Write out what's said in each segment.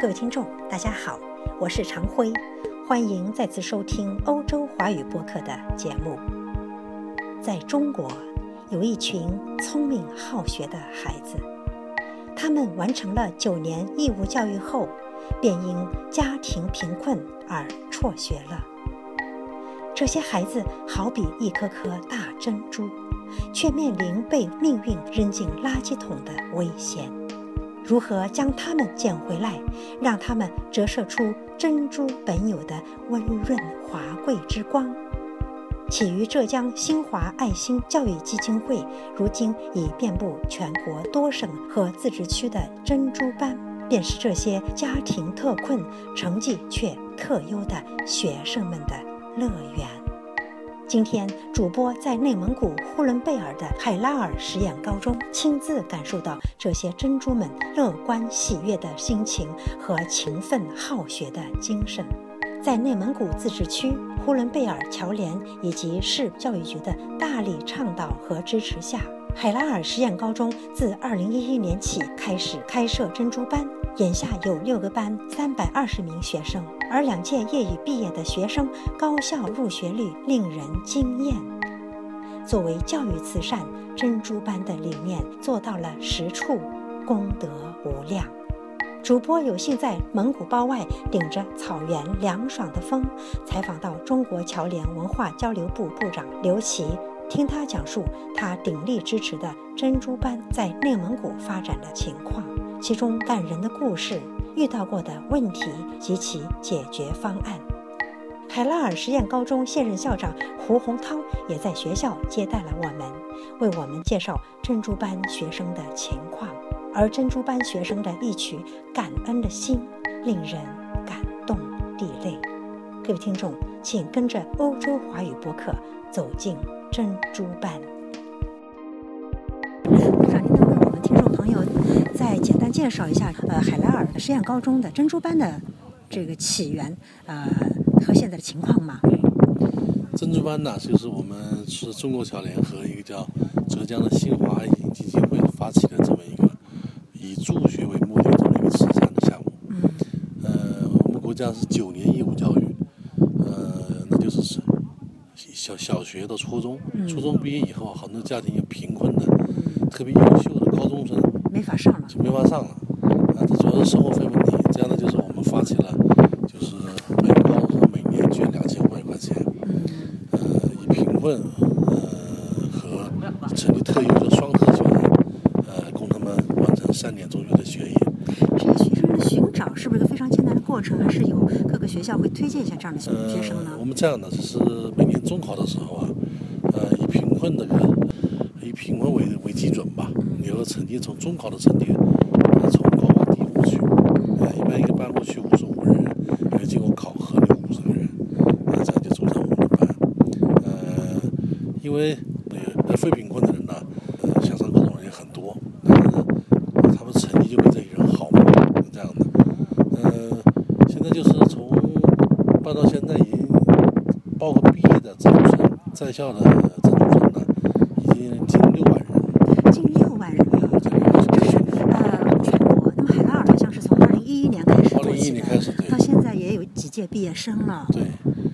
各位听众，大家好，我是常辉，欢迎再次收听欧洲华语播客的节目。在中国，有一群聪明好学的孩子，他们完成了九年义务教育后，便因家庭贫困而辍学了。这些孩子好比一颗颗大珍珠，却面临被命运扔进垃圾桶的危险。如何将它们捡回来，让它们折射出珍珠本有的温润华贵之光？起于浙江新华爱心教育基金会，如今已遍布全国多省和自治区的珍珠班，便是这些家庭特困、成绩却特优的学生们的乐园。今天，主播在内蒙古呼伦贝尔的海拉尔实验高中，亲自感受到这些珍珠们乐观喜悦的心情和勤奋好学的精神。在内蒙古自治区呼伦贝尔侨联以及市教育局的大力倡导和支持下，海拉尔实验高中自2011年起开始开设珍珠班。眼下有六个班，三百二十名学生，而两届业余毕业的学生高校入学率令人惊艳。作为教育慈善，珍珠班的理念做到了实处，功德无量。主播有幸在蒙古包外顶着草原凉爽的风，采访到中国侨联文化交流部部长刘琦，听他讲述他鼎力支持的珍珠班在内蒙古发展的情况。其中感人的故事、遇到过的问题及其解决方案。海拉尔实验高中现任校长胡洪涛也在学校接待了我们，为我们介绍珍珠班学生的情况。而珍珠班学生的一曲感恩的心，令人感动涕泪。各位听众，请跟着欧洲华语播客走进珍珠班。介绍一下，呃，海拉尔实验高中的珍珠班的这个起源，呃，和现在的情况吗？珍珠班呢，就是我们是中国侨联和一个叫浙江的新华爱心基金会发起的这么一个以助学为目的这么一个慈善的项目。嗯。呃，我们国家是九年义务教育，呃，那就是小小学到初中，初中毕业以后，很多家庭有贫困的，特别优秀的高中生。没法上了，就没法上了，啊，这主要是生活费问题。这样呢，就是我们发起了，就是每个高中生每年捐两千五百块钱，呃，以贫困呃和成绩特优的双特学生，呃，供他们完成三年中学的学业。这些学生的寻找是不是非常艰难的过程？还是有各个学校会推荐一下这样的学生呢？我们这样的就是每年中考的时候啊，呃，以贫困的人，以贫困为为基准吧。有个成绩从中考的成绩，从高往低录取，呃，一般一个班录取五十五人，要经过考核有五十个人，呃，这样就组成我们的班。呃，因为呃非贫困的人呢，呃，想上高中人也很多，但是他们成绩就比这些人好嘛，这样的。呃，现在就是从办到现在已经，包括毕业的在生、在校的珍珠生呢，已经近六万人。近六万人啊，这是呃全国。那么海拉尔好像是从二零一一年开始做起的，到现在也有几届毕业生了，对，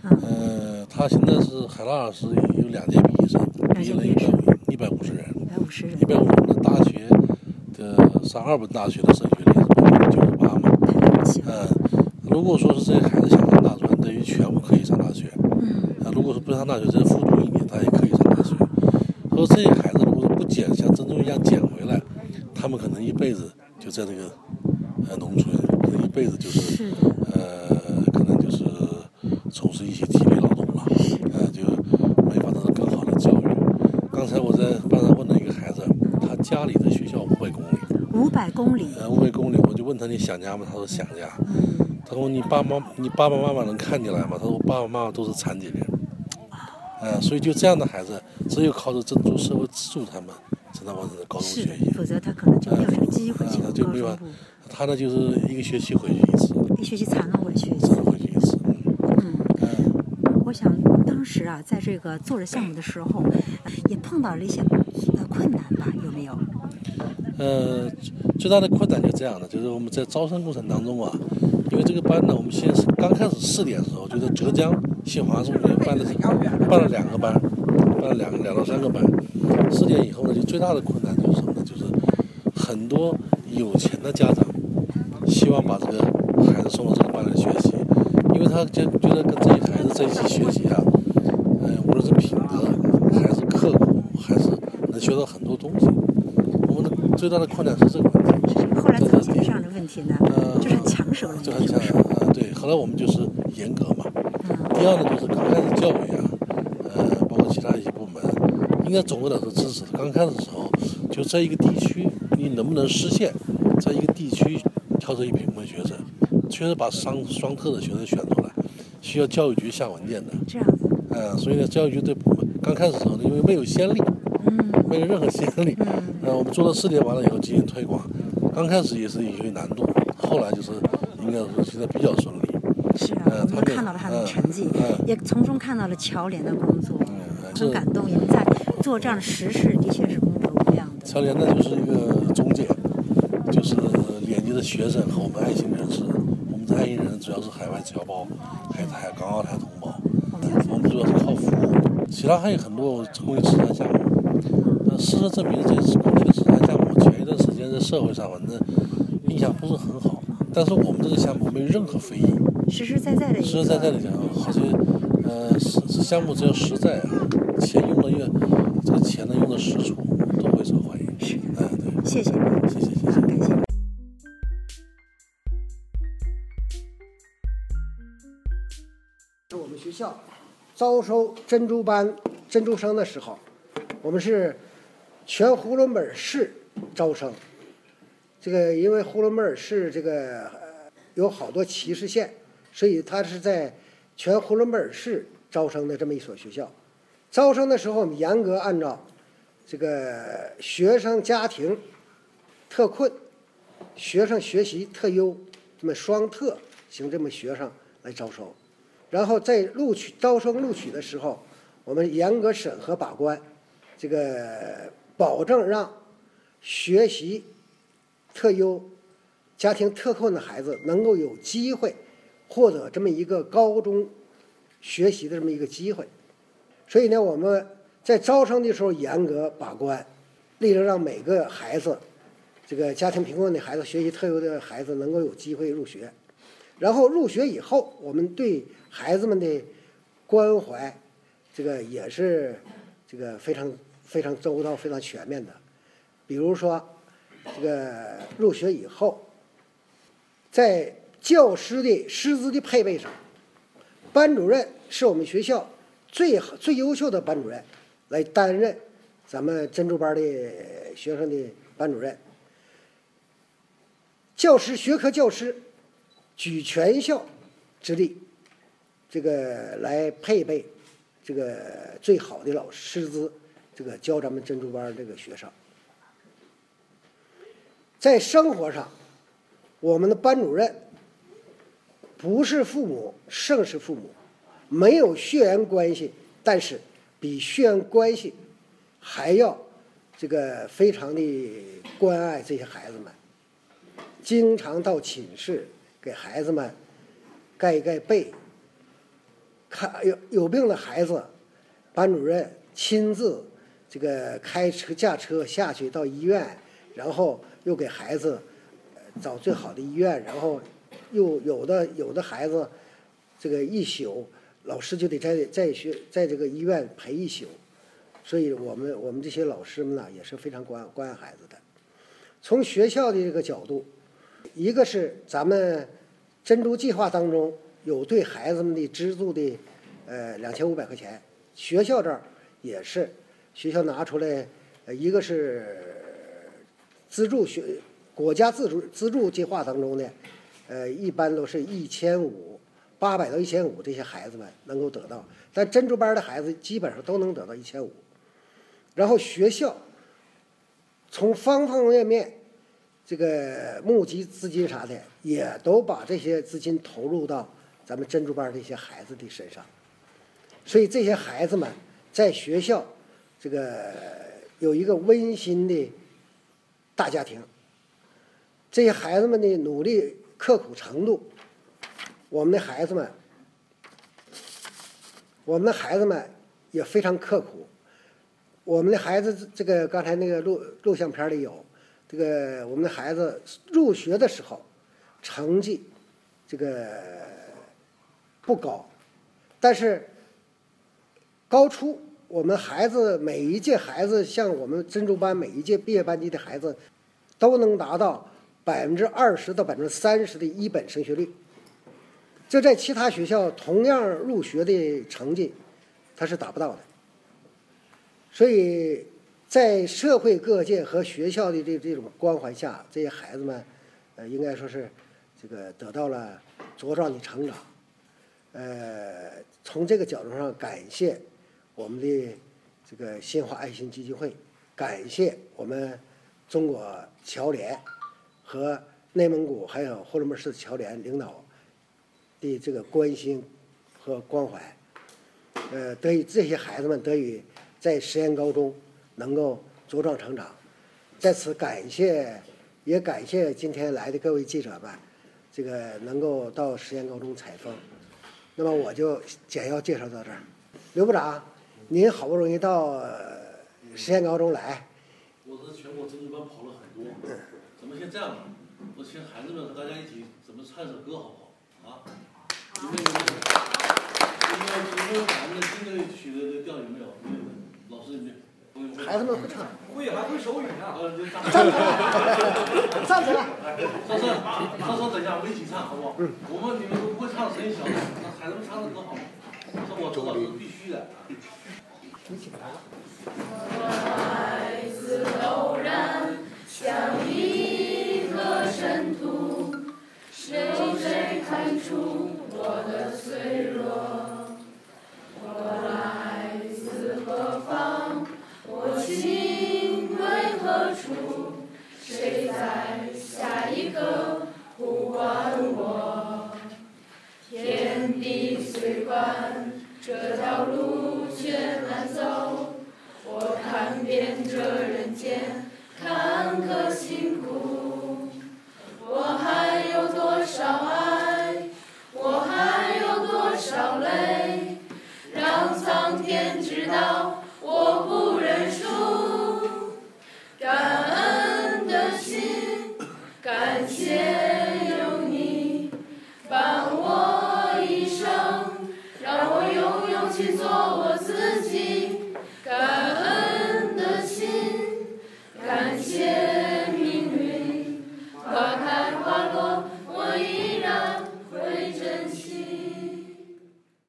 呃，他现在是海拉尔是有两届毕业生，毕业了一百一百五十人，一百五十人，一百五十人的大学的上二本大学的升学率是百分之九十八嘛，嗯，如果说是这些孩子想上大专，等于全部可以上大学，嗯，啊，如果说不上大学，再复读一年，他也可以上大学。说这些孩子如果说不捡，像珍珠一样捡回来，他们可能一辈子就在这个呃农村，可能一辈子就是呃。可能就是从事一些体力劳动吧，呃，就没法得到更好的教育。刚才我在班上问了一个孩子，他家里的学校五百公里，五百公里，呃，五百公里，我就问他你想家吗？他说想家。他说你爸妈，你爸爸妈妈能看你来吗？他说我爸爸妈妈都是残疾人，呃，所以就这样的孩子，只有靠着珍珠社会资助他们，才能完成高中学业。否则他可能就没有这个机会进就没法。他呢就是一个学期回去一次，一学期才能回去，才能回去一次。嗯，我想当时啊，在这个做着项目的时候，也碰到了一些呃困难吧？有没有？呃，最大的困难就这样的，就是我们在招生过程当中啊，因为这个班呢，我们先是刚开始试点的时候，就在浙江新华中学办的是办了两个班，办了两两到三个班。四年以后呢，就最大的困难就是什么呢？就是很多有钱的家长希望把这个孩子送到这个班来学习，因为他就觉得跟这些孩子在一起学习啊，嗯，无论是品德还是刻苦，还是能学到很多东西。我们的最大的困难是这个问题。后来怎么解决这样的问题呢？呃，就是很抢手了就是强啊，对。后来我们就是严格嘛。嗯第二个，就是刚开始教育啊，呃，包括其他一些部门，应该总的来说支持。刚开始的时候，就在一个地区，你能不能实现在一个地区挑出一贫困学生，确实把双双特的学生选出来，需要教育局下文件的。这样子，嗯、所以呢，教育局对部门刚开始的时候呢，因为没有先例，嗯没有任何先例，嗯呃，我们做了试点完了以后进行推广，刚开始也是有些难度，后来就是应该说现在比较顺利。是啊，呃我们他们看到了他的嗯成绩，嗯也从中看到了侨联的工作，嗯，很感动。你们在做这样的实事，的确是功德无量的。侨联呢就是一个中介，就是连接的学生和我们爱心人士。我们的爱心人主要是海外侨胞，还有还有港澳台同胞。我们主要是靠服务，其他还有很多公益慈善项目。那事实证明，这次公益的慈善项目前一段时间在社会上反正印象不是很好，但是我们这个项目没有任何非议，实实在在的一个，实实在在的讲，好像呃，项目只要实在啊，钱用的越这个钱呢用的实处，都会受欢迎。是嗯，对。谢谢你，谢谢谢谢啊，感谢。我们学校招收珍珠班珍珠生的时候，我们是全呼伦贝尔市招生。这个因为呼伦贝尔市这个呃有好多歧视县，所以它是在全呼伦贝尔市招生的这么一所学校。招生的时候，我们严格按照这个学生家庭特困、学生学习特优这么双特型这么学生来招收。然后在录取招生录取的时候，我们严格审核把关，这个保证让学习特优、家庭特困的孩子能够有机会获得这么一个高中学习的这么一个机会。所以呢，我们在招生的时候严格把关，力争让每个孩子，这个家庭贫困的孩子、学习特优的孩子能够有机会入学。然后入学以后，我们对孩子们的关怀，这个也是这个非常非常周到、非常全面的。比如说，这个入学以后，在教师的师资的配备上，班主任是我们学校最好最优秀的班主任来担任咱们珍珠班的学生的班主任。教师学科教师举全校之力，这个来配备这个最好的老师资，这个教咱们珍珠班这个学生。在生活上，我们的班主任不是父母胜是父母，没有血缘关系，但是比血缘关系还要这个非常的关爱这些孩子们。经常到寝室给孩子们盖一盖被，看有有病的孩子，班主任亲自这个开车驾车下去到医院，然后又给孩子找最好的医院，然后又有的有的孩子这个一宿，老师就得在在学在这个医院陪一宿，所以我们我们这些老师们呢也是非常关关爱孩子的。从学校的这个角度，一个是咱们珍珠计划当中有对孩子们的资助的，呃，两千五百块钱，学校这儿也是，学校拿出来，呃，一个是资助学国家资助资助计划当中呢，呃，一般都是一千五，八百到一千五，这些孩子们能够得到，但珍珠班的孩子基本上都能得到一千五，然后学校从方方面面。这个募集资金啥的，也都把这些资金投入到咱们珍珠班这些孩子的身上，所以这些孩子们在学校这个有一个温馨的大家庭。这些孩子们的努力刻苦程度，我们的孩子们，我们的孩子们也非常刻苦。我们的孩子，这个刚才那个录录像片里有，这个我们的孩子入学的时候成绩这个不高，但是高出我们孩子每一届孩子，像我们珍珠班每一届毕业班级的孩子，都能达到百分之二十到百分之三十的一本升学率。这在其他学校同样入学的成绩，他是达不到的。所以在社会各界和学校的这这种关怀下，这些孩子们，呃，应该说是这个得到了茁壮的成长。呃，从这个角度上感谢我们的这个新华爱心基金会，感谢我们中国侨联和内蒙古还有呼伦贝尔市侨联领导的这个关心和关怀，呃，得以这些孩子们得以。在实验高中能够茁壮成长，在此感谢，也感谢今天来的各位记者们，这个能够到实验高中采风。那么我就简要介绍到这儿。刘部长，您好不容易到实验高中来，我是全国珍珠班跑了很多，咱们先这样吧，我请孩子们和大家一起怎么唱首歌好不好？啊？有没有？有没有？有没有孩子们听这曲子的调有没有？孩子们会唱，会还会手语呢。站起来，站起来。稍稍，稍稍等一下，我们一起唱，好不好？嗯。我们你们都不会唱，声音小，那孩子们唱的歌好吗？这我知道是必须的。一起来。这条路却难走我看遍这人间坎坷辛苦